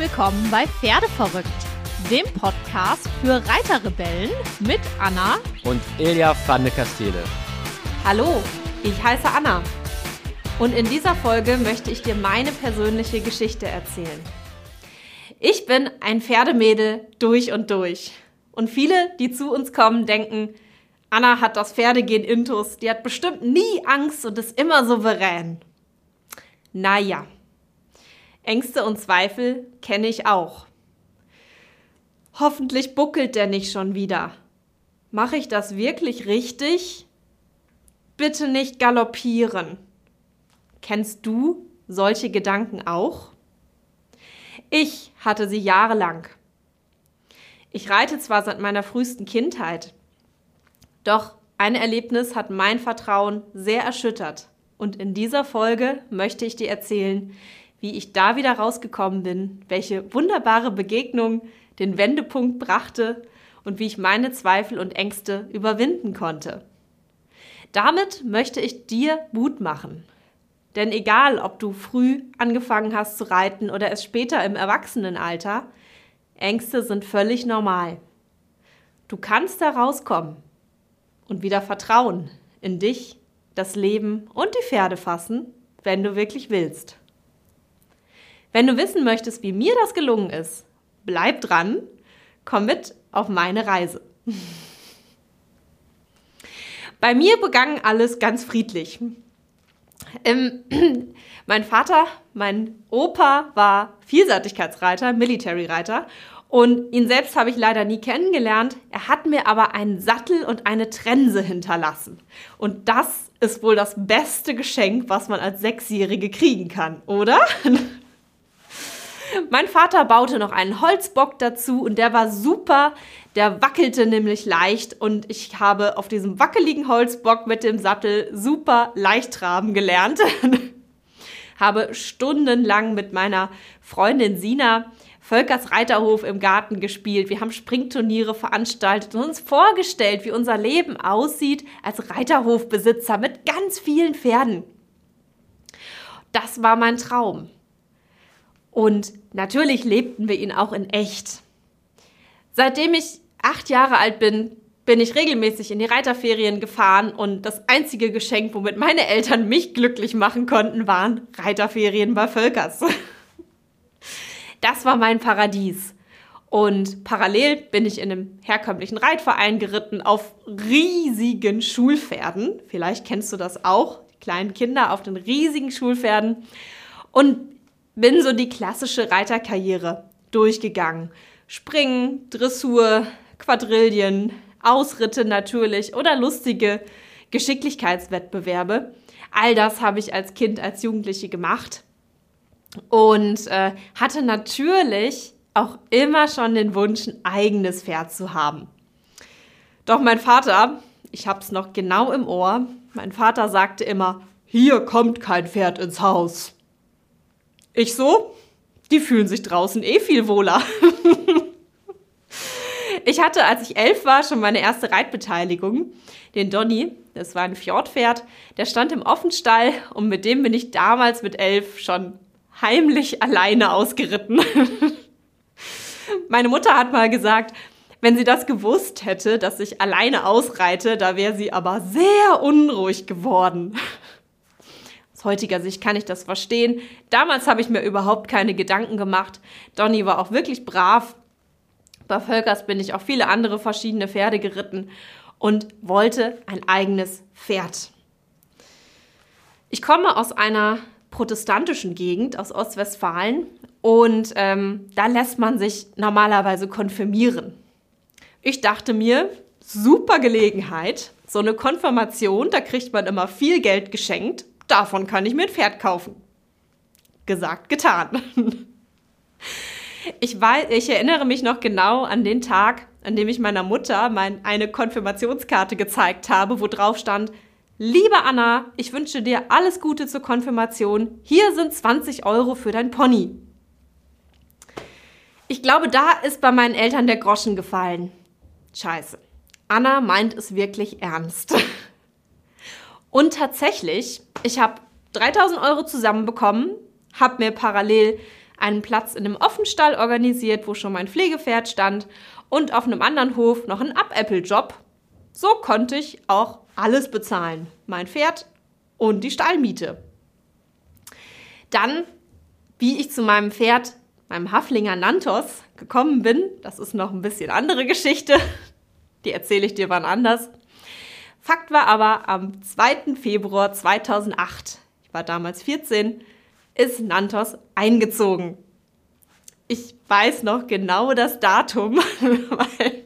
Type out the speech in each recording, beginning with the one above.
willkommen bei Pferdeverrückt, dem Podcast für Reiterrebellen mit Anna und Elia van de Castele. Hallo, ich heiße Anna und in dieser Folge möchte ich dir meine persönliche Geschichte erzählen. Ich bin ein Pferdemädel durch und durch. Und viele, die zu uns kommen, denken, Anna hat das Pferdegehen intus, die hat bestimmt nie Angst und ist immer souverän. Naja, Ängste und Zweifel kenne ich auch. Hoffentlich buckelt der nicht schon wieder. Mache ich das wirklich richtig? Bitte nicht galoppieren. Kennst du solche Gedanken auch? Ich hatte sie jahrelang. Ich reite zwar seit meiner frühesten Kindheit, doch ein Erlebnis hat mein Vertrauen sehr erschüttert. Und in dieser Folge möchte ich dir erzählen, wie ich da wieder rausgekommen bin, welche wunderbare Begegnung den Wendepunkt brachte und wie ich meine Zweifel und Ängste überwinden konnte. Damit möchte ich dir Mut machen. Denn egal, ob du früh angefangen hast zu reiten oder es später im Erwachsenenalter, Ängste sind völlig normal. Du kannst da rauskommen und wieder Vertrauen in dich, das Leben und die Pferde fassen, wenn du wirklich willst. Wenn du wissen möchtest, wie mir das gelungen ist, bleib dran, komm mit auf meine Reise. Bei mir begann alles ganz friedlich. Ähm, mein Vater, mein Opa war Vielseitigkeitsreiter, Military-Reiter und ihn selbst habe ich leider nie kennengelernt. Er hat mir aber einen Sattel und eine Trense hinterlassen. Und das ist wohl das beste Geschenk, was man als Sechsjährige kriegen kann, oder? Mein Vater baute noch einen Holzbock dazu und der war super. Der wackelte nämlich leicht und ich habe auf diesem wackeligen Holzbock mit dem Sattel super leicht traben gelernt. habe stundenlang mit meiner Freundin Sina Völkers Reiterhof im Garten gespielt. Wir haben Springturniere veranstaltet und uns vorgestellt, wie unser Leben aussieht als Reiterhofbesitzer mit ganz vielen Pferden. Das war mein Traum. Und natürlich lebten wir ihn auch in echt. Seitdem ich acht Jahre alt bin, bin ich regelmäßig in die Reiterferien gefahren und das einzige Geschenk, womit meine Eltern mich glücklich machen konnten, waren Reiterferien bei Völkers. Das war mein Paradies. Und parallel bin ich in einem herkömmlichen Reitverein geritten auf riesigen Schulpferden. Vielleicht kennst du das auch, die kleinen Kinder auf den riesigen Schulpferden. Und bin so die klassische Reiterkarriere durchgegangen. Springen, Dressur, Quadrillen, Ausritte natürlich oder lustige Geschicklichkeitswettbewerbe. All das habe ich als Kind, als Jugendliche gemacht und äh, hatte natürlich auch immer schon den Wunsch, ein eigenes Pferd zu haben. Doch mein Vater, ich habe es noch genau im Ohr, mein Vater sagte immer, hier kommt kein Pferd ins Haus. Ich so, die fühlen sich draußen eh viel wohler. ich hatte, als ich elf war, schon meine erste Reitbeteiligung. Den Donny, das war ein Fjordpferd, der stand im Offenstall und mit dem bin ich damals mit elf schon heimlich alleine ausgeritten. Meine Mutter hat mal gesagt, wenn sie das gewusst hätte, dass ich alleine ausreite, da wäre sie aber sehr unruhig geworden. Aus heutiger Sicht kann ich das verstehen. Damals habe ich mir überhaupt keine Gedanken gemacht. Donny war auch wirklich brav. Bei Völkers bin ich auch viele andere verschiedene Pferde geritten und wollte ein eigenes Pferd. Ich komme aus einer protestantischen Gegend, aus Ostwestfalen, und ähm, da lässt man sich normalerweise konfirmieren. Ich dachte mir, super Gelegenheit, so eine Konfirmation, da kriegt man immer viel Geld geschenkt davon kann ich mir ein Pferd kaufen. Gesagt, getan. Ich, weiß, ich erinnere mich noch genau an den Tag, an dem ich meiner Mutter mein, eine Konfirmationskarte gezeigt habe, wo drauf stand, Liebe Anna, ich wünsche dir alles Gute zur Konfirmation. Hier sind 20 Euro für dein Pony. Ich glaube, da ist bei meinen Eltern der Groschen gefallen. Scheiße. Anna meint es wirklich ernst. Und tatsächlich, ich habe 3000 Euro zusammenbekommen, habe mir parallel einen Platz in einem Offenstall organisiert, wo schon mein Pflegepferd stand und auf einem anderen Hof noch einen Ab-Apple-Job. So konnte ich auch alles bezahlen. Mein Pferd und die Stallmiete. Dann, wie ich zu meinem Pferd, meinem Haflinger Nantos, gekommen bin, das ist noch ein bisschen andere Geschichte. Die erzähle ich dir wann anders. Fakt war aber, am 2. Februar 2008, ich war damals 14, ist Nantos eingezogen. Ich weiß noch genau das Datum, weil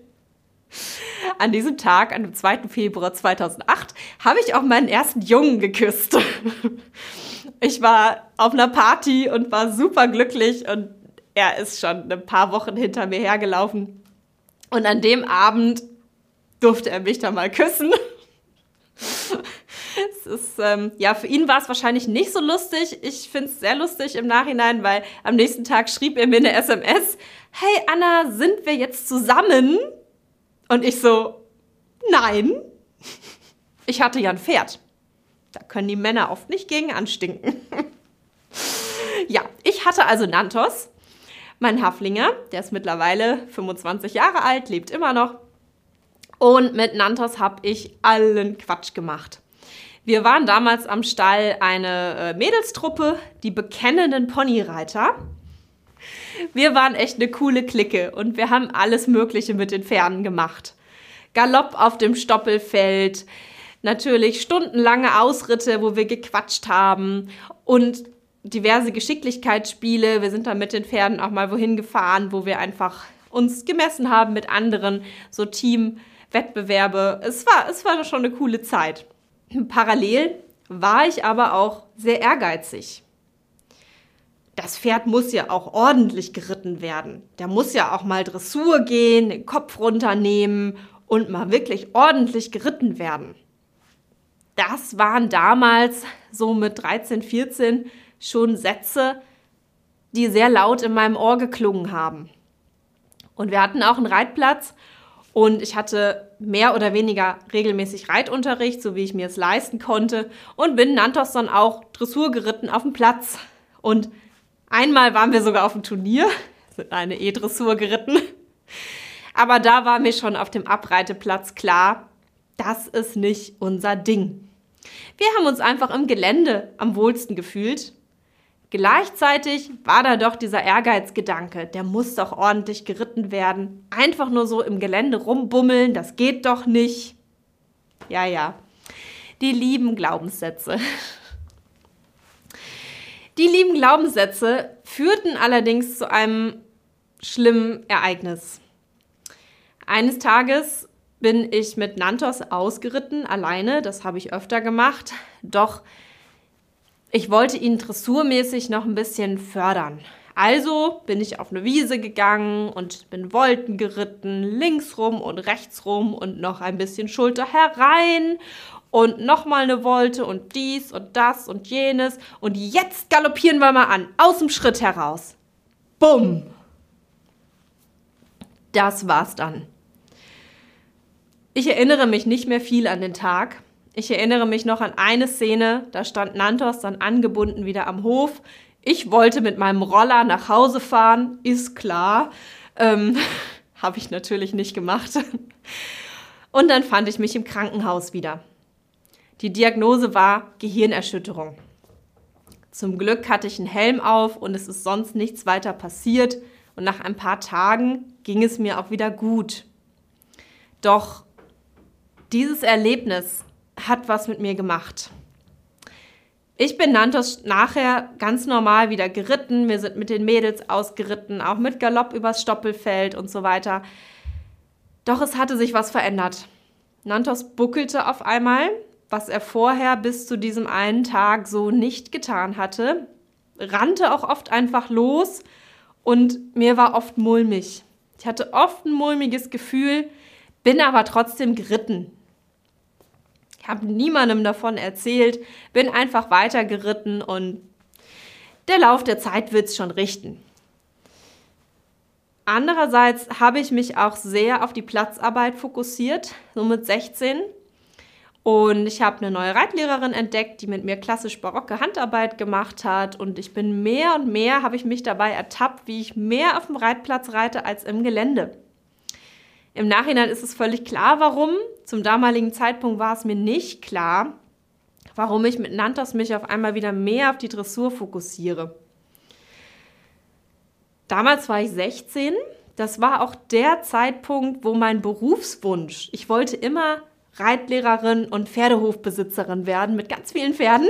an diesem Tag, dem 2. Februar 2008, habe ich auch meinen ersten Jungen geküsst. Ich war auf einer Party und war super glücklich und er ist schon ein paar Wochen hinter mir hergelaufen. Und an dem Abend durfte er mich dann mal küssen. Ist, ähm, ja, für ihn war es wahrscheinlich nicht so lustig. Ich finde es sehr lustig im Nachhinein, weil am nächsten Tag schrieb er mir eine SMS: Hey Anna, sind wir jetzt zusammen? Und ich so: Nein. Ich hatte ja ein Pferd. Da können die Männer oft nicht gegen anstinken. ja, ich hatte also Nantos, mein Haflinger, der ist mittlerweile 25 Jahre alt, lebt immer noch. Und mit Nantos habe ich allen Quatsch gemacht. Wir waren damals am Stall eine äh, Mädelstruppe, die bekennenden Ponyreiter. Wir waren echt eine coole Clique und wir haben alles Mögliche mit den Pferden gemacht. Galopp auf dem Stoppelfeld, natürlich stundenlange Ausritte, wo wir gequatscht haben und diverse Geschicklichkeitsspiele. Wir sind dann mit den Pferden auch mal wohin gefahren, wo wir einfach uns gemessen haben mit anderen, so Team. Wettbewerbe. Es war, es war schon eine coole Zeit. Parallel war ich aber auch sehr ehrgeizig. Das Pferd muss ja auch ordentlich geritten werden. Der muss ja auch mal Dressur gehen, den Kopf runternehmen und mal wirklich ordentlich geritten werden. Das waren damals so mit 13, 14 schon Sätze, die sehr laut in meinem Ohr geklungen haben. Und wir hatten auch einen Reitplatz und ich hatte mehr oder weniger regelmäßig Reitunterricht, so wie ich mir es leisten konnte. Und bin Nantos dann auch Dressur geritten auf dem Platz. Und einmal waren wir sogar auf dem Turnier, sind eine E-Dressur geritten. Aber da war mir schon auf dem Abreiteplatz klar, das ist nicht unser Ding. Wir haben uns einfach im Gelände am wohlsten gefühlt Gleichzeitig war da doch dieser Ehrgeizgedanke, der muss doch ordentlich geritten werden. Einfach nur so im Gelände rumbummeln, das geht doch nicht. Ja, ja. Die lieben Glaubenssätze. Die lieben Glaubenssätze führten allerdings zu einem schlimmen Ereignis. Eines Tages bin ich mit Nantos ausgeritten, alleine, das habe ich öfter gemacht, doch ich wollte ihn dressurmäßig noch ein bisschen fördern. Also bin ich auf eine Wiese gegangen und bin Wolten geritten, links rum und rechts rum und noch ein bisschen Schulter herein und nochmal eine Wolte und dies und das und jenes. Und jetzt galoppieren wir mal an, aus dem Schritt heraus. Bumm! Das war's dann. Ich erinnere mich nicht mehr viel an den Tag. Ich erinnere mich noch an eine Szene, da stand Nantos dann angebunden wieder am Hof. Ich wollte mit meinem Roller nach Hause fahren, ist klar. Ähm, Habe ich natürlich nicht gemacht. Und dann fand ich mich im Krankenhaus wieder. Die Diagnose war Gehirnerschütterung. Zum Glück hatte ich einen Helm auf und es ist sonst nichts weiter passiert. Und nach ein paar Tagen ging es mir auch wieder gut. Doch dieses Erlebnis hat was mit mir gemacht. Ich bin Nantos nachher ganz normal wieder geritten. Wir sind mit den Mädels ausgeritten, auch mit Galopp übers Stoppelfeld und so weiter. Doch es hatte sich was verändert. Nantos buckelte auf einmal, was er vorher bis zu diesem einen Tag so nicht getan hatte, rannte auch oft einfach los und mir war oft mulmig. Ich hatte oft ein mulmiges Gefühl, bin aber trotzdem geritten. Ich habe niemandem davon erzählt, bin einfach weitergeritten und der Lauf der Zeit wird es schon richten. Andererseits habe ich mich auch sehr auf die Platzarbeit fokussiert, so mit 16. Und ich habe eine neue Reitlehrerin entdeckt, die mit mir klassisch barocke Handarbeit gemacht hat. Und ich bin mehr und mehr, habe ich mich dabei ertappt, wie ich mehr auf dem Reitplatz reite als im Gelände. Im Nachhinein ist es völlig klar, warum. Zum damaligen Zeitpunkt war es mir nicht klar, warum ich mit Nantos mich auf einmal wieder mehr auf die Dressur fokussiere. Damals war ich 16. Das war auch der Zeitpunkt, wo mein Berufswunsch, ich wollte immer Reitlehrerin und Pferdehofbesitzerin werden mit ganz vielen Pferden.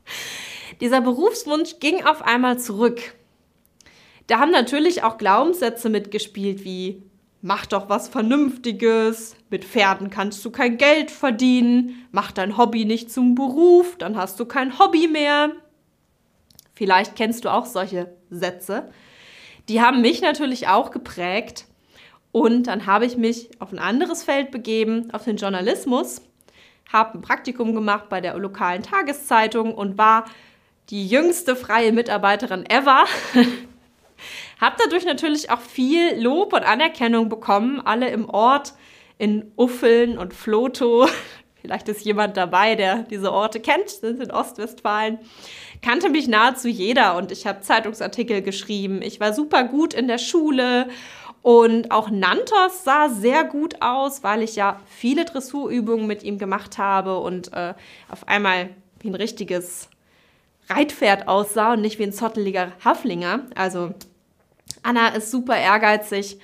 Dieser Berufswunsch ging auf einmal zurück. Da haben natürlich auch Glaubenssätze mitgespielt wie mach doch was Vernünftiges, mit Pferden kannst du kein Geld verdienen, mach dein Hobby nicht zum Beruf, dann hast du kein Hobby mehr. Vielleicht kennst du auch solche Sätze. Die haben mich natürlich auch geprägt und dann habe ich mich auf ein anderes Feld begeben, auf den Journalismus, habe ein Praktikum gemacht bei der lokalen Tageszeitung und war die jüngste freie Mitarbeiterin ever. Hab dadurch natürlich auch viel Lob und Anerkennung bekommen, alle im Ort, in Uffeln und Floto. Vielleicht ist jemand dabei, der diese Orte kennt, sind in Ostwestfalen. Kannte mich nahezu jeder und ich habe Zeitungsartikel geschrieben. Ich war super gut in der Schule und auch Nantos sah sehr gut aus, weil ich ja viele Dressurübungen mit ihm gemacht habe und äh, auf einmal wie ein richtiges Reitpferd aussah und nicht wie ein zotteliger Haflinger. Also Anna ist super ehrgeizig,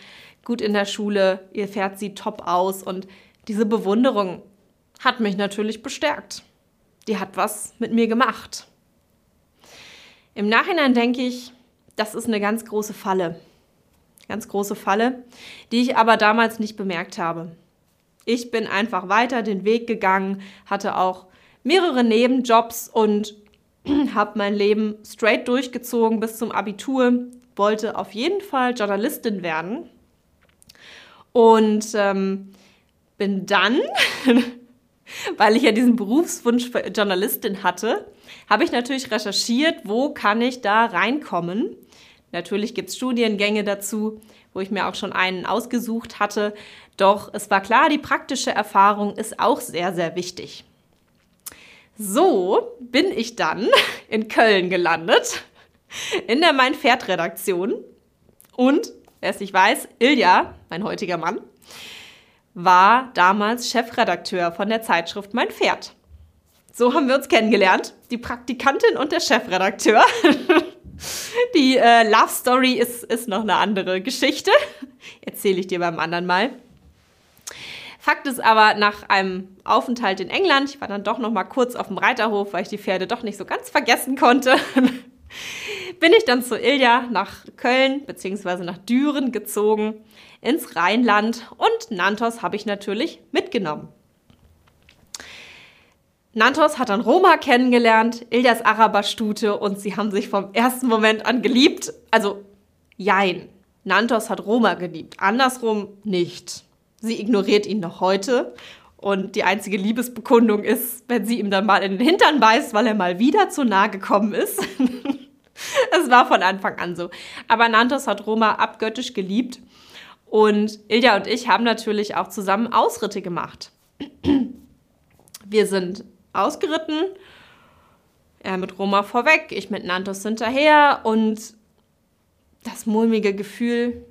gut in der Schule, ihr Pferd sieht top aus und diese Bewunderung hat mich natürlich bestärkt. Die hat was mit mir gemacht. Im Nachhinein denke ich, das ist eine ganz große Falle. Ganz große Falle, die ich aber damals nicht bemerkt habe. Ich bin einfach weiter den Weg gegangen, hatte auch mehrere Nebenjobs und habe mein Leben straight durchgezogen bis zum Abitur, wollte auf jeden Fall Journalistin werden und ähm, bin dann, weil ich ja diesen Berufswunsch für Journalistin hatte, habe ich natürlich recherchiert, wo kann ich da reinkommen. Natürlich gibt es Studiengänge dazu, wo ich mir auch schon einen ausgesucht hatte. Doch es war klar, die praktische Erfahrung ist auch sehr, sehr wichtig. So bin ich dann in Köln gelandet in der Mein Pferd Redaktion. Und, wer es nicht weiß, Ilja, mein heutiger Mann, war damals Chefredakteur von der Zeitschrift Mein Pferd. So haben wir uns kennengelernt, die Praktikantin und der Chefredakteur. Die äh, Love Story ist, ist noch eine andere Geschichte. Erzähle ich dir beim anderen Mal. Fakt ist aber, nach einem Aufenthalt in England, ich war dann doch noch mal kurz auf dem Reiterhof, weil ich die Pferde doch nicht so ganz vergessen konnte, bin ich dann zu Ilja nach Köln bzw. nach Düren gezogen, ins Rheinland und Nantos habe ich natürlich mitgenommen. Nantos hat dann Roma kennengelernt, Iljas Araberstute und sie haben sich vom ersten Moment an geliebt. Also, jein. Nantos hat Roma geliebt, andersrum nicht. Sie ignoriert ihn noch heute und die einzige Liebesbekundung ist, wenn sie ihm dann mal in den Hintern beißt, weil er mal wieder zu nah gekommen ist. Es war von Anfang an so. Aber Nantos hat Roma abgöttisch geliebt. Und Ilja und ich haben natürlich auch zusammen Ausritte gemacht. Wir sind ausgeritten, er mit Roma vorweg, ich mit Nantos hinterher und das mulmige Gefühl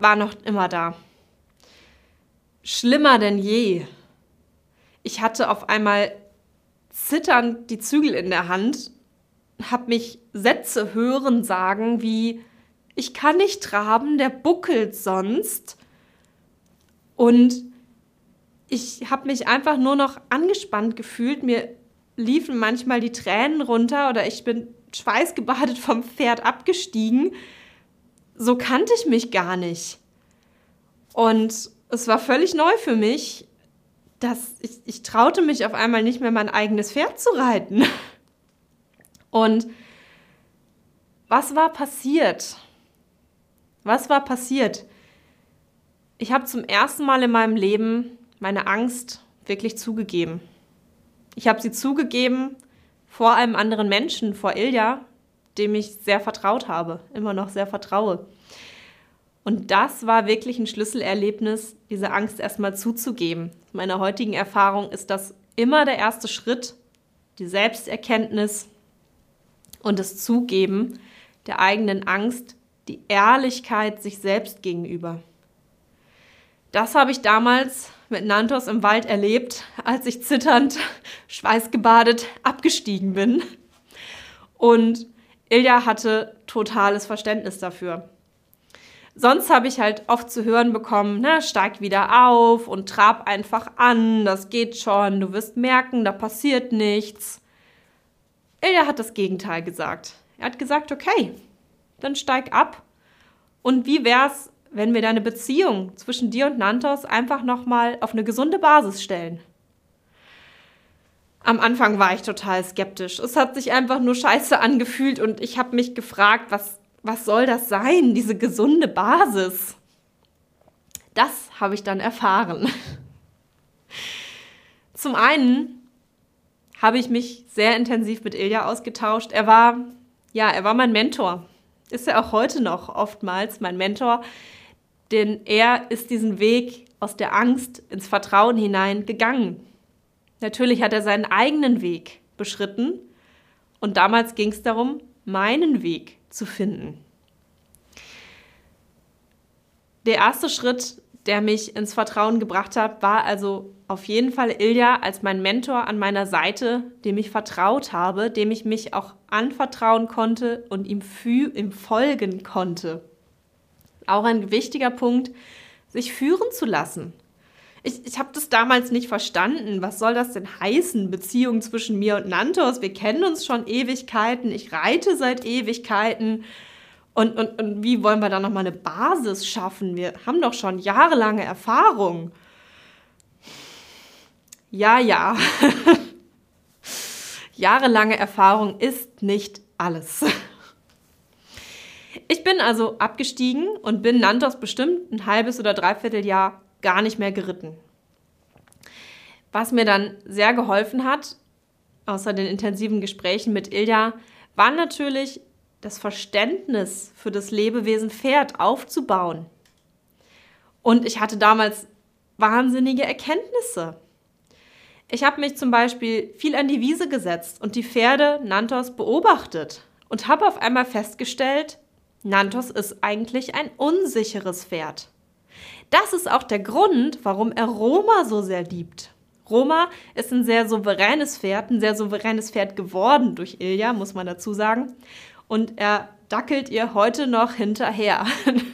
war noch immer da. Schlimmer denn je. Ich hatte auf einmal zitternd die Zügel in der Hand habe mich Sätze hören sagen wie, ich kann nicht traben, der buckelt sonst. Und ich habe mich einfach nur noch angespannt gefühlt. Mir liefen manchmal die Tränen runter oder ich bin schweißgebadet vom Pferd abgestiegen. So kannte ich mich gar nicht. Und es war völlig neu für mich, dass ich, ich traute mich auf einmal nicht mehr mein eigenes Pferd zu reiten. Und was war passiert? Was war passiert? Ich habe zum ersten Mal in meinem Leben meine Angst wirklich zugegeben. Ich habe sie zugegeben vor einem anderen Menschen, vor Ilja, dem ich sehr vertraut habe, immer noch sehr vertraue. Und das war wirklich ein Schlüsselerlebnis, diese Angst erstmal zuzugeben. Meine heutigen Erfahrung ist das immer der erste Schritt, die Selbsterkenntnis und das Zugeben der eigenen Angst, die Ehrlichkeit sich selbst gegenüber. Das habe ich damals mit Nantos im Wald erlebt, als ich zitternd, schweißgebadet abgestiegen bin. Und Ilja hatte totales Verständnis dafür. Sonst habe ich halt oft zu hören bekommen, ne, steig wieder auf und trab einfach an, das geht schon, du wirst merken, da passiert nichts. Ilja hat das Gegenteil gesagt. Er hat gesagt, okay, dann steig ab. Und wie wär's, wenn wir deine Beziehung zwischen dir und Nantos einfach nochmal auf eine gesunde Basis stellen? Am Anfang war ich total skeptisch. Es hat sich einfach nur scheiße angefühlt und ich habe mich gefragt, was, was soll das sein, diese gesunde Basis? Das habe ich dann erfahren. Zum einen habe ich mich sehr intensiv mit Ilja ausgetauscht. Er war, ja, er war mein Mentor. Ist er auch heute noch oftmals mein Mentor, denn er ist diesen Weg aus der Angst ins Vertrauen hinein gegangen. Natürlich hat er seinen eigenen Weg beschritten und damals ging es darum, meinen Weg zu finden. Der erste Schritt, der mich ins Vertrauen gebracht hat, war also auf jeden Fall Ilja als mein Mentor an meiner Seite, dem ich vertraut habe, dem ich mich auch anvertrauen konnte und ihm, ihm folgen konnte. Auch ein wichtiger Punkt, sich führen zu lassen ich, ich habe das damals nicht verstanden. Was soll das denn heißen? Beziehung zwischen mir und Nantos. Wir kennen uns schon Ewigkeiten. Ich reite seit Ewigkeiten. Und, und, und wie wollen wir da nochmal eine Basis schaffen? Wir haben doch schon jahrelange Erfahrung. Ja, ja. Jahrelange Erfahrung ist nicht alles. Ich bin also abgestiegen und bin Nantos bestimmt ein halbes oder dreiviertel Jahr gar nicht mehr geritten. Was mir dann sehr geholfen hat, außer den intensiven Gesprächen mit Ilja, war natürlich das Verständnis für das Lebewesen Pferd aufzubauen. Und ich hatte damals wahnsinnige Erkenntnisse. Ich habe mich zum Beispiel viel an die Wiese gesetzt und die Pferde Nantos beobachtet und habe auf einmal festgestellt, Nantos ist eigentlich ein unsicheres Pferd. Das ist auch der Grund, warum er Roma so sehr liebt. Roma ist ein sehr souveränes Pferd, ein sehr souveränes Pferd geworden durch Ilja, muss man dazu sagen. Und er dackelt ihr heute noch hinterher.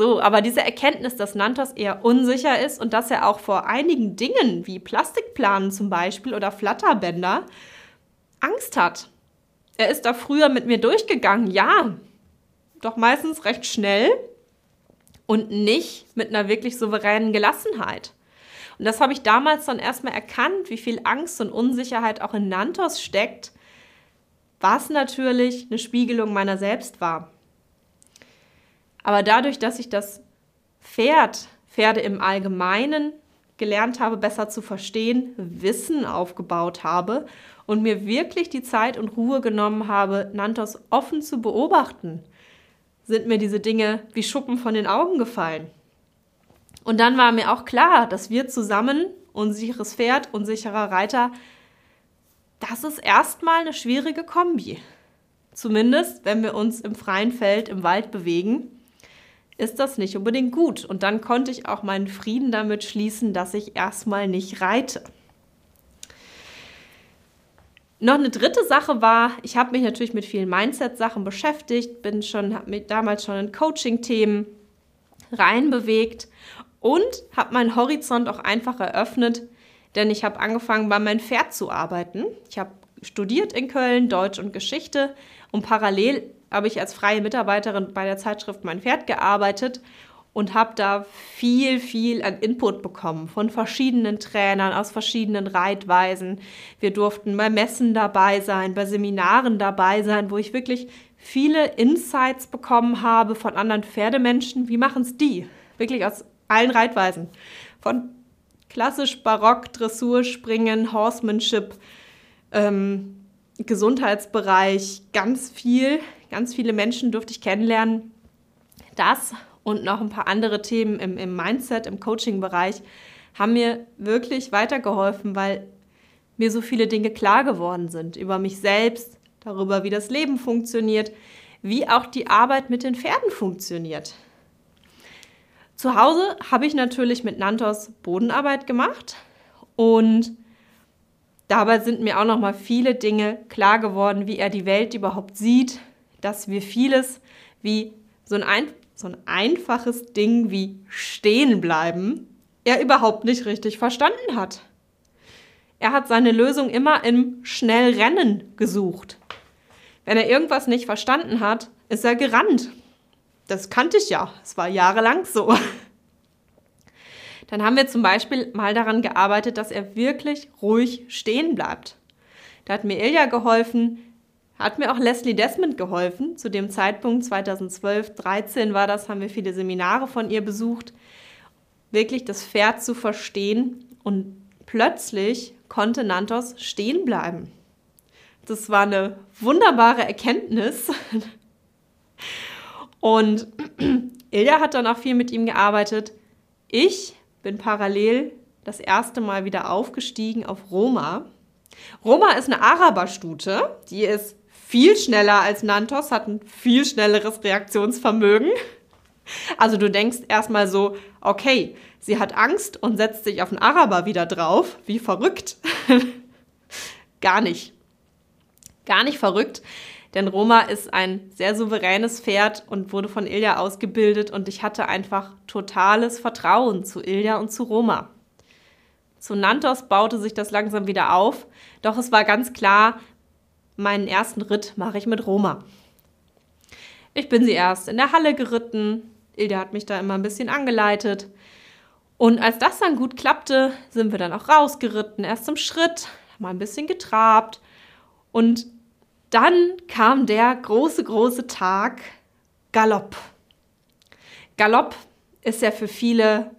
so, aber diese Erkenntnis, dass Nantos eher unsicher ist und dass er auch vor einigen Dingen wie Plastikplanen zum Beispiel oder Flatterbänder Angst hat. Er ist da früher mit mir durchgegangen, ja, doch meistens recht schnell und nicht mit einer wirklich souveränen Gelassenheit. Und das habe ich damals dann erstmal erkannt, wie viel Angst und Unsicherheit auch in Nantos steckt, was natürlich eine Spiegelung meiner selbst war. Aber dadurch, dass ich das Pferd, Pferde im Allgemeinen gelernt habe, besser zu verstehen, Wissen aufgebaut habe und mir wirklich die Zeit und Ruhe genommen habe, Nantos offen zu beobachten, sind mir diese Dinge wie Schuppen von den Augen gefallen. Und dann war mir auch klar, dass wir zusammen, unsicheres Pferd, unsicherer Reiter, das ist erstmal eine schwierige Kombi. Zumindest, wenn wir uns im freien Feld, im Wald bewegen, ist das nicht unbedingt gut. Und dann konnte ich auch meinen Frieden damit schließen, dass ich erstmal nicht reite. Noch eine dritte Sache war, ich habe mich natürlich mit vielen Mindset-Sachen beschäftigt, bin schon, habe mich damals schon in Coaching-Themen reinbewegt und habe meinen Horizont auch einfach eröffnet, denn ich habe angefangen, bei meinem Pferd zu arbeiten. Ich habe studiert in Köln Deutsch und Geschichte und parallel habe ich als freie Mitarbeiterin bei der Zeitschrift Mein Pferd gearbeitet und habe da viel, viel an Input bekommen von verschiedenen Trainern aus verschiedenen Reitweisen. Wir durften bei Messen dabei sein, bei Seminaren dabei sein, wo ich wirklich viele Insights bekommen habe von anderen Pferdemenschen. Wie machen es die? Wirklich aus allen Reitweisen. Von klassisch Barock, Dressur, Springen, Horsemanship, ähm, Gesundheitsbereich, ganz viel, ganz viele Menschen durfte ich kennenlernen. Das und noch ein paar andere Themen im, im Mindset, im Coaching-Bereich haben mir wirklich weitergeholfen, weil mir so viele Dinge klar geworden sind über mich selbst, darüber, wie das Leben funktioniert, wie auch die Arbeit mit den Pferden funktioniert. Zu Hause habe ich natürlich mit Nantos Bodenarbeit gemacht und dabei sind mir auch noch mal viele Dinge klar geworden, wie er die Welt überhaupt sieht, dass wir vieles wie so ein, ein so ein einfaches Ding wie stehen bleiben er überhaupt nicht richtig verstanden hat. Er hat seine Lösung immer im Schnellrennen gesucht. Wenn er irgendwas nicht verstanden hat, ist er gerannt. Das kannte ich ja. Es war jahrelang so. Dann haben wir zum Beispiel mal daran gearbeitet, dass er wirklich ruhig stehen bleibt. Da hat mir Ilja geholfen, hat mir auch Leslie Desmond geholfen. Zu dem Zeitpunkt 2012, 13 war das, haben wir viele Seminare von ihr besucht, wirklich das Pferd zu verstehen und plötzlich konnte Nantos stehen bleiben. Das war eine wunderbare Erkenntnis. Und Ilja hat dann auch viel mit ihm gearbeitet. Ich bin parallel das erste Mal wieder aufgestiegen auf Roma. Roma ist eine Araberstute, die ist viel schneller als Nantos, hat ein viel schnelleres Reaktionsvermögen. Also du denkst erstmal so, okay, sie hat Angst und setzt sich auf den Araber wieder drauf. Wie verrückt. Gar nicht. Gar nicht verrückt, denn Roma ist ein sehr souveränes Pferd und wurde von Ilja ausgebildet und ich hatte einfach totales Vertrauen zu Ilja und zu Roma. Zu Nantos baute sich das langsam wieder auf, doch es war ganz klar, meinen ersten Ritt mache ich mit Roma. Ich bin sie erst in der Halle geritten, Ilja hat mich da immer ein bisschen angeleitet. Und als das dann gut klappte, sind wir dann auch rausgeritten, erst zum Schritt, mal ein bisschen getrabt. Und dann kam der große, große Tag Galopp. Galopp ist ja für viele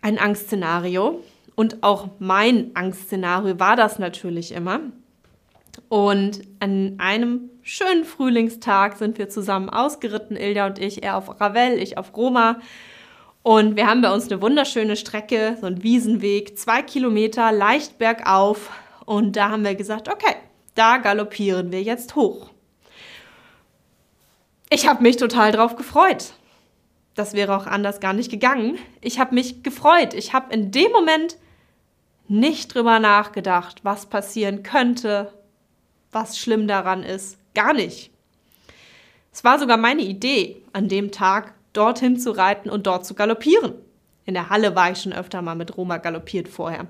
ein Angstszenario. Und auch mein Angstszenario war das natürlich immer. Und an einem schönen Frühlingstag sind wir zusammen ausgeritten, Ilja und ich, er auf Ravel, ich auf Roma. Und wir haben bei uns eine wunderschöne Strecke, so einen Wiesenweg, zwei Kilometer, leicht bergauf. Und da haben wir gesagt, okay, da galoppieren wir jetzt hoch. Ich habe mich total drauf gefreut. Das wäre auch anders gar nicht gegangen. Ich habe mich gefreut. Ich habe in dem Moment nicht drüber nachgedacht, was passieren könnte, was schlimm daran ist. Gar nicht. Es war sogar meine Idee, an dem Tag dorthin zu reiten und dort zu galoppieren. In der Halle war ich schon öfter mal mit Roma galoppiert vorher.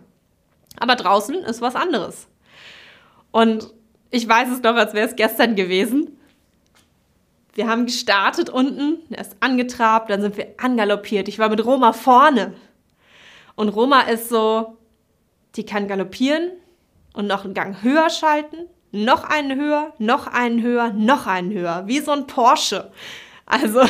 Aber draußen ist was anderes. Und ich weiß es noch, als wäre es gestern gewesen. Wir haben gestartet unten, er ist angetrabt, dann sind wir angaloppiert. Ich war mit Roma vorne. Und Roma ist so, die kann galoppieren und noch einen Gang höher schalten noch einen höher, noch einen höher, noch einen höher, wie so ein Porsche. Also,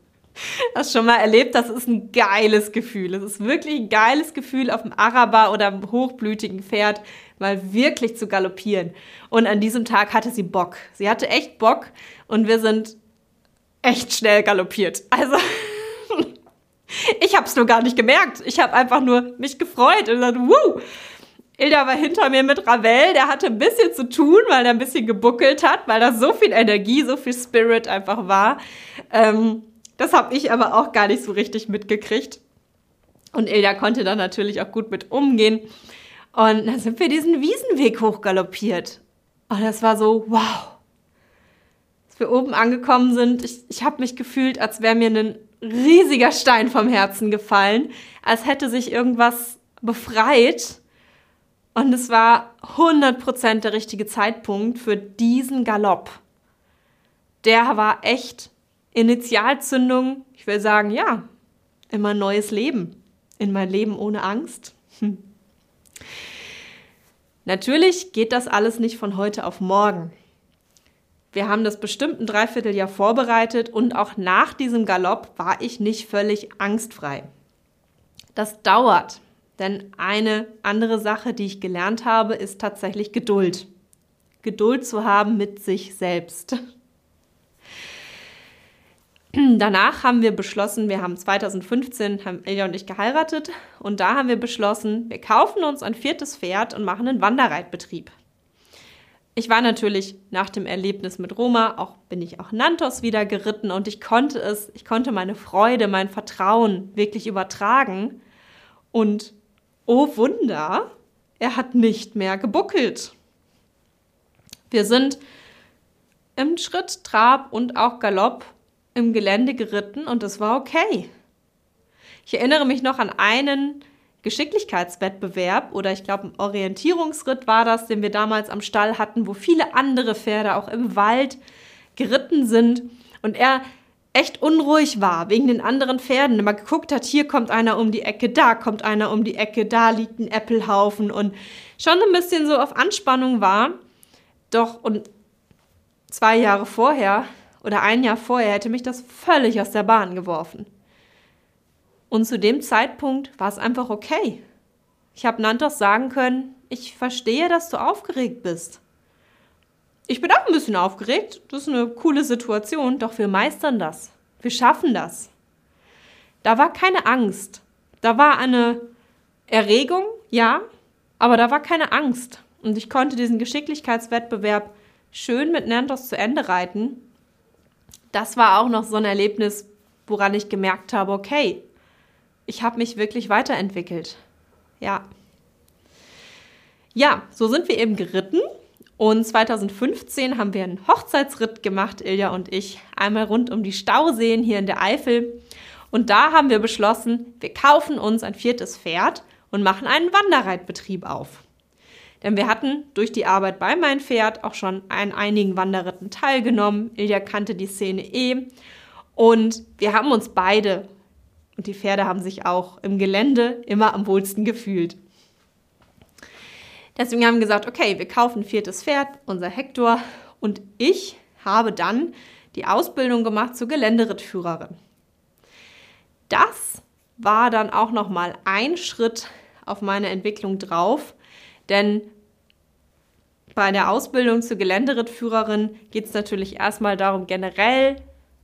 das schon mal erlebt, das ist ein geiles Gefühl. Es ist wirklich ein geiles Gefühl, auf dem Araber oder einem hochblütigen Pferd mal wirklich zu galoppieren. Und an diesem Tag hatte sie Bock. Sie hatte echt Bock und wir sind echt schnell galoppiert. Also, ich habe es nur gar nicht gemerkt. Ich habe einfach nur mich gefreut und gesagt, wuh, Ilda war hinter mir mit Ravel, der hatte ein bisschen zu tun, weil er ein bisschen gebuckelt hat, weil da so viel Energie, so viel Spirit einfach war. Ähm, das habe ich aber auch gar nicht so richtig mitgekriegt. Und Ilda konnte da natürlich auch gut mit umgehen. Und dann sind wir diesen Wiesenweg hochgaloppiert. Und das war so, wow. Als wir oben angekommen sind, ich, ich habe mich gefühlt, als wäre mir ein riesiger Stein vom Herzen gefallen, als hätte sich irgendwas befreit und es war 100% der richtige Zeitpunkt für diesen Galopp. Der war echt Initialzündung. Ich will sagen, ja, in mein neues Leben. In mein Leben ohne Angst. Hm. Natürlich geht das alles nicht von heute auf morgen. Wir haben das bestimmt ein Dreivierteljahr vorbereitet und auch nach diesem Galopp war ich nicht völlig angstfrei. Das dauert. Denn eine andere Sache, die ich gelernt habe, ist tatsächlich Geduld. Geduld zu haben mit sich selbst. danach haben wir beschlossen, wir haben 2015, haben Ilja und ich geheiratet und da haben wir beschlossen, wir kaufen uns ein viertes Pferd und machen einen Wanderreitbetrieb. Ich war natürlich nach dem Erlebnis mit Roma, auch bin ich auch Nantos wieder geritten und ich konnte es, ich konnte meine Freude, mein Vertrauen wirklich übertragen und oh Wunder, er hat nicht mehr gebuckelt. Wir sind im Schritt, Trab und auch Galopp im Gelände geritten und es war okay. Ich erinnere mich noch an einen Geschicklichkeitswettbewerb oder ich glaube ein Orientierungsritt war das, den wir damals am Stall hatten, wo viele andere Pferde auch im Wald geritten sind und er echt unruhig war wegen den anderen Pferden. Immer geguckt hat, hier kommt einer um die Ecke, da kommt einer um die Ecke, da liegt ein Äppelhaufen und schon ein bisschen so auf Anspannung war. Doch und zwei Jahre vorher oder ein Jahr vorher hätte mich das völlig aus der Bahn geworfen. Und zu dem Zeitpunkt war es einfach okay. Ich habe Nantos sagen können, ich verstehe, dass du aufgeregt bist. Ich bin auch ein bisschen aufgeregt, das ist eine coole Situation, doch wir meistern das. Wir schaffen das. Da war keine Angst. Da war eine Erregung, ja, aber da war keine Angst. Und ich konnte diesen Geschicklichkeitswettbewerb schön mit Nantos zu Ende reiten das war auch noch so ein Erlebnis, woran ich gemerkt habe, okay, ich habe mich wirklich weiterentwickelt. Ja. Ja, so sind wir eben geritten. Und 2015 haben wir einen Hochzeitsritt gemacht, Ilja und ich, einmal rund um die Stauseen hier in der Eifel. Und da haben wir beschlossen, wir kaufen uns ein viertes Pferd und machen einen Wanderreitbetrieb auf. Denn wir hatten durch die Arbeit bei mein Pferd auch schon an einigen Wanderritten teilgenommen. Ilja kannte die Szene eh. Und wir haben uns beide und die Pferde haben sich auch im Gelände immer am wohlsten gefühlt. Deswegen haben wir gesagt, okay, wir kaufen ein viertes Pferd, unser Hector. Und ich habe dann die Ausbildung gemacht zur Geländerittführerin. Das war dann auch noch mal ein Schritt auf meine Entwicklung drauf, denn bei der Ausbildung zur Geländerittführerin geht es natürlich erstmal darum, generell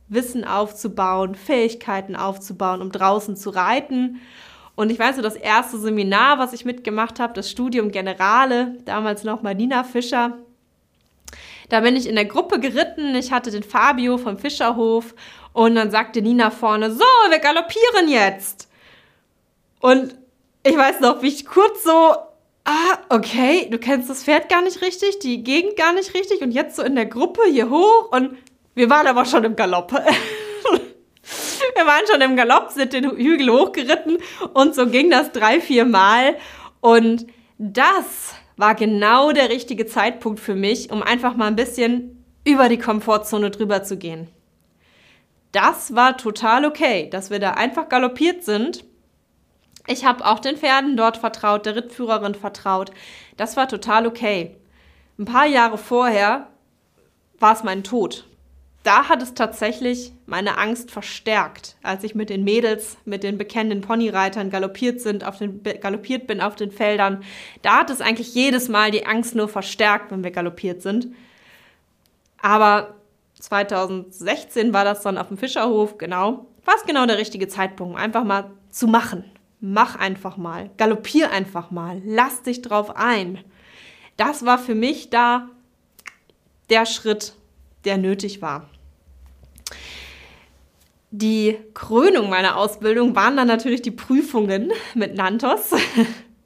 Wissen aufzubauen, Fähigkeiten aufzubauen, um draußen zu reiten. Und ich weiß so, das erste Seminar, was ich mitgemacht habe, das Studium Generale, damals noch mal Nina Fischer, da bin ich in der Gruppe geritten. Ich hatte den Fabio vom Fischerhof und dann sagte Nina vorne, so, wir galoppieren jetzt. Und ich weiß noch, wie ich kurz so ah, okay, du kennst das Pferd gar nicht richtig, die Gegend gar nicht richtig und jetzt so in der Gruppe hier hoch und wir waren aber schon im Galopp. wir waren schon im Galopp, sind den Hügel hochgeritten und so ging das drei, vier Mal und das war genau der richtige Zeitpunkt für mich, um einfach mal ein bisschen über die Komfortzone drüber zu gehen. Das war total okay, dass wir da einfach galoppiert sind ich habe auch den Pferden dort vertraut, der Rittführerin vertraut. Das war total okay. Ein paar Jahre vorher war es mein Tod. Da hat es tatsächlich meine Angst verstärkt, als ich mit den Mädels, mit den bekennenden Ponyreitern galoppiert sind, auf den, galoppiert bin auf den Feldern. Da hat es eigentlich jedes Mal die Angst nur verstärkt, wenn wir galoppiert sind. Aber 2016 war das dann auf dem Fischerhof, genau. War es genau der richtige Zeitpunkt, einfach mal zu machen, mach einfach mal, galoppier einfach mal, lass dich drauf ein. Das war für mich da der Schritt, der nötig war. Die Krönung meiner Ausbildung waren dann natürlich die Prüfungen mit Nantos,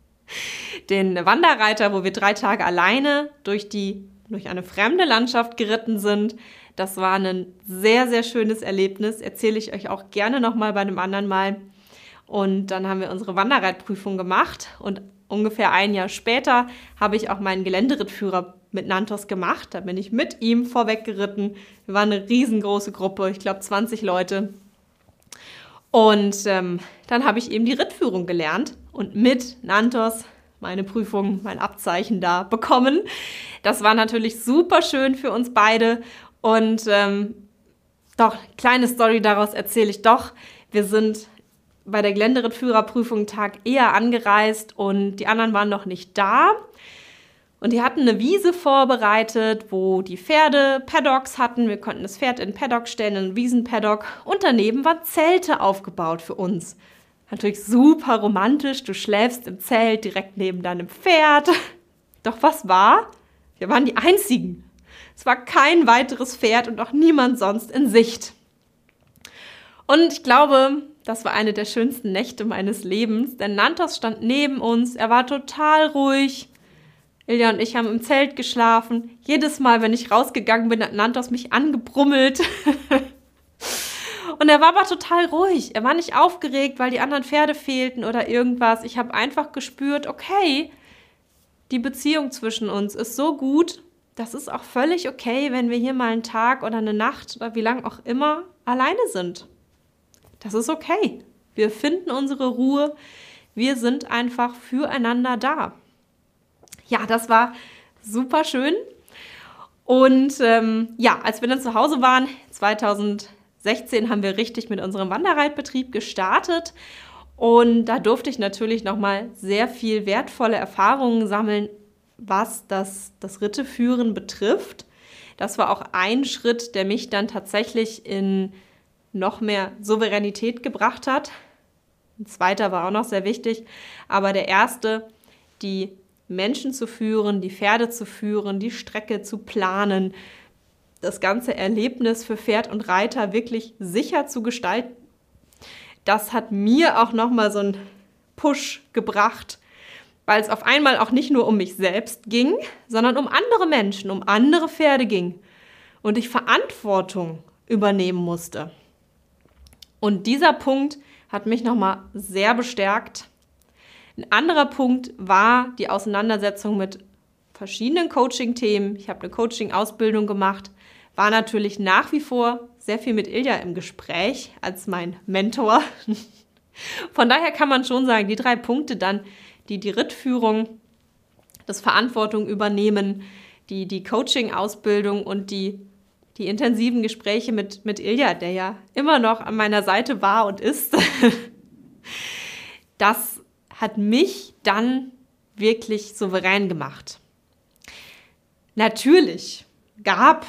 den Wanderreiter, wo wir drei Tage alleine durch die durch eine fremde Landschaft geritten sind. Das war ein sehr sehr schönes Erlebnis. Erzähle ich euch auch gerne noch mal bei einem anderen Mal. Und dann haben wir unsere Wanderreitprüfung gemacht und ungefähr ein Jahr später habe ich auch meinen Geländerittführer mit Nantos gemacht. Da bin ich mit ihm vorweg geritten. Wir waren eine riesengroße Gruppe, ich glaube 20 Leute. Und ähm, dann habe ich eben die Rittführung gelernt und mit Nantos meine Prüfung, mein Abzeichen da bekommen. Das war natürlich super schön für uns beide. Und ähm, doch, kleine Story daraus erzähle ich doch. Wir sind bei der Gländerit-Führerprüfung einen Tag eher angereist und die anderen waren noch nicht da. Und die hatten eine Wiese vorbereitet, wo die Pferde Paddocks hatten. Wir konnten das Pferd in Paddock stellen, in Wiesenpaddock. Und daneben waren Zelte aufgebaut für uns. Natürlich super romantisch. Du schläfst im Zelt direkt neben deinem Pferd. Doch was war? Wir waren die Einzigen. Es war kein weiteres Pferd und auch niemand sonst in Sicht. Und ich glaube, das war eine der schönsten Nächte meines Lebens, denn Nantos stand neben uns. Er war total ruhig. Ilja und ich haben im Zelt geschlafen. Jedes Mal, wenn ich rausgegangen bin, hat Nantos mich angebrummelt. und er war aber total ruhig. Er war nicht aufgeregt, weil die anderen Pferde fehlten oder irgendwas. Ich habe einfach gespürt, okay, die Beziehung zwischen uns ist so gut, das ist auch völlig okay, wenn wir hier mal einen Tag oder eine Nacht oder wie lang auch immer alleine sind. Das ist okay. Wir finden unsere Ruhe. Wir sind einfach füreinander da ja, das war super schön. Und ähm, ja, als wir dann zu Hause waren, 2016 haben wir richtig mit unserem Wanderreitbetrieb gestartet. Und da durfte ich natürlich nochmal sehr viel wertvolle Erfahrungen sammeln, was das, das Ritteführen betrifft. Das war auch ein Schritt, der mich dann tatsächlich in noch mehr Souveränität gebracht hat. Ein zweiter war auch noch sehr wichtig, aber der erste, die Menschen zu führen, die Pferde zu führen, die Strecke zu planen, das ganze Erlebnis für Pferd und Reiter wirklich sicher zu gestalten. Das hat mir auch noch mal so einen Push gebracht, weil es auf einmal auch nicht nur um mich selbst ging, sondern um andere Menschen, um andere Pferde ging und ich Verantwortung übernehmen musste. Und dieser Punkt hat mich noch mal sehr bestärkt ein anderer Punkt war die Auseinandersetzung mit verschiedenen Coaching-Themen. Ich habe eine Coaching-Ausbildung gemacht, war natürlich nach wie vor sehr viel mit Ilja im Gespräch als mein Mentor. Von daher kann man schon sagen, die drei Punkte dann, die die Rittführung, das Verantwortung übernehmen, die, die Coaching-Ausbildung und die, die intensiven Gespräche mit, mit Ilja, der ja immer noch an meiner Seite war und ist, das hat mich dann wirklich souverän gemacht. Natürlich gab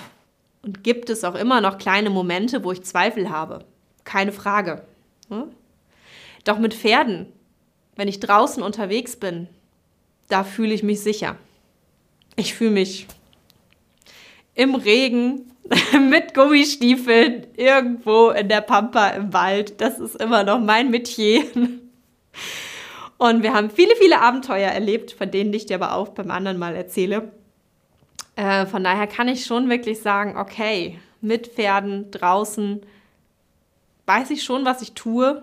und gibt es auch immer noch kleine Momente, wo ich Zweifel habe. Keine Frage. Doch mit Pferden, wenn ich draußen unterwegs bin, da fühle ich mich sicher. Ich fühle mich im Regen mit Gummistiefeln irgendwo in der Pampa im Wald. Das ist immer noch mein Metier. Und wir haben viele, viele Abenteuer erlebt, von denen ich dir aber auch beim anderen Mal erzähle. Äh, von daher kann ich schon wirklich sagen, okay, mit Pferden draußen weiß ich schon, was ich tue.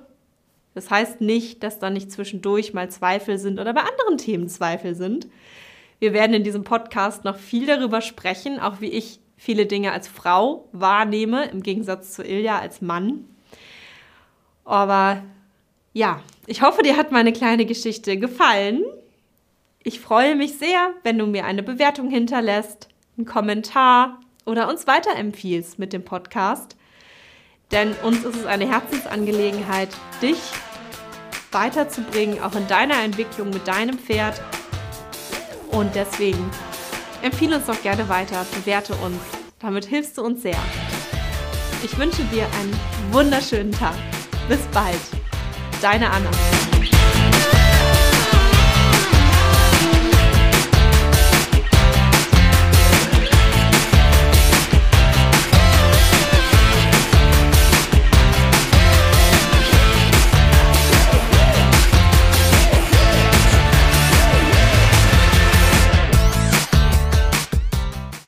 Das heißt nicht, dass da nicht zwischendurch mal Zweifel sind oder bei anderen Themen Zweifel sind. Wir werden in diesem Podcast noch viel darüber sprechen, auch wie ich viele Dinge als Frau wahrnehme, im Gegensatz zu Ilja als Mann. Aber ja, ich hoffe, dir hat meine kleine Geschichte gefallen. Ich freue mich sehr, wenn du mir eine Bewertung hinterlässt, einen Kommentar oder uns weiterempfiehlst mit dem Podcast. Denn uns ist es eine Herzensangelegenheit, dich weiterzubringen, auch in deiner Entwicklung mit deinem Pferd. Und deswegen empfehle uns doch gerne weiter, bewerte uns. Damit hilfst du uns sehr. Ich wünsche dir einen wunderschönen Tag. Bis bald. Deine Anna.